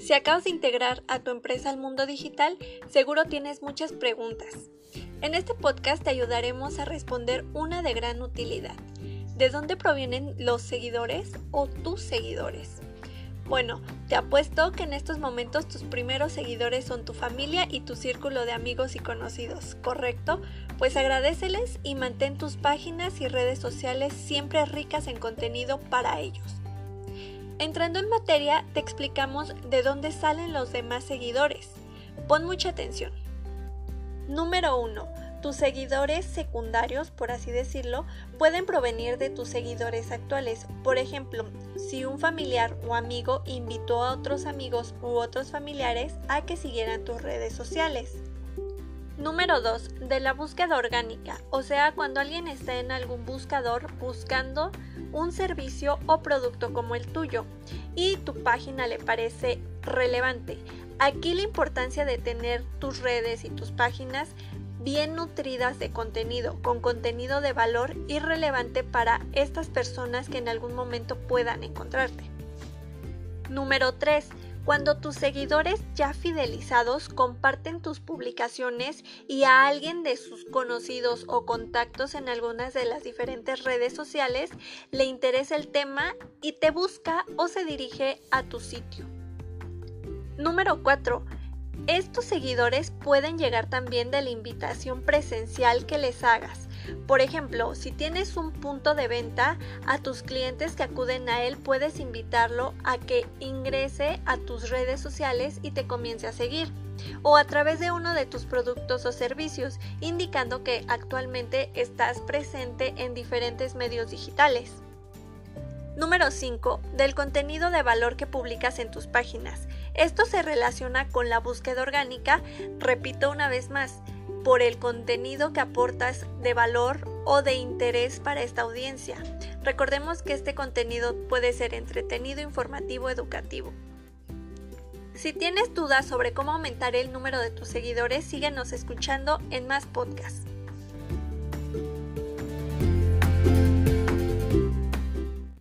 Si acabas de integrar a tu empresa al mundo digital, seguro tienes muchas preguntas. En este podcast te ayudaremos a responder una de gran utilidad. ¿De dónde provienen los seguidores o tus seguidores? Bueno, te apuesto que en estos momentos tus primeros seguidores son tu familia y tu círculo de amigos y conocidos, ¿correcto? Pues agradeceles y mantén tus páginas y redes sociales siempre ricas en contenido para ellos. Entrando en materia, te explicamos de dónde salen los demás seguidores. Pon mucha atención. Número 1 tus seguidores secundarios, por así decirlo, pueden provenir de tus seguidores actuales. Por ejemplo, si un familiar o amigo invitó a otros amigos u otros familiares a que siguieran tus redes sociales. Número 2. De la búsqueda orgánica, o sea, cuando alguien está en algún buscador buscando un servicio o producto como el tuyo y tu página le parece relevante. Aquí la importancia de tener tus redes y tus páginas bien nutridas de contenido, con contenido de valor y relevante para estas personas que en algún momento puedan encontrarte. Número 3. Cuando tus seguidores ya fidelizados comparten tus publicaciones y a alguien de sus conocidos o contactos en algunas de las diferentes redes sociales le interesa el tema y te busca o se dirige a tu sitio. Número 4 estos seguidores pueden llegar también de la invitación presencial que les hagas. Por ejemplo, si tienes un punto de venta, a tus clientes que acuden a él puedes invitarlo a que ingrese a tus redes sociales y te comience a seguir o a través de uno de tus productos o servicios, indicando que actualmente estás presente en diferentes medios digitales. Número 5. Del contenido de valor que publicas en tus páginas. Esto se relaciona con la búsqueda orgánica, repito una vez más, por el contenido que aportas de valor o de interés para esta audiencia. Recordemos que este contenido puede ser entretenido, informativo, educativo. Si tienes dudas sobre cómo aumentar el número de tus seguidores, síguenos escuchando en más podcasts.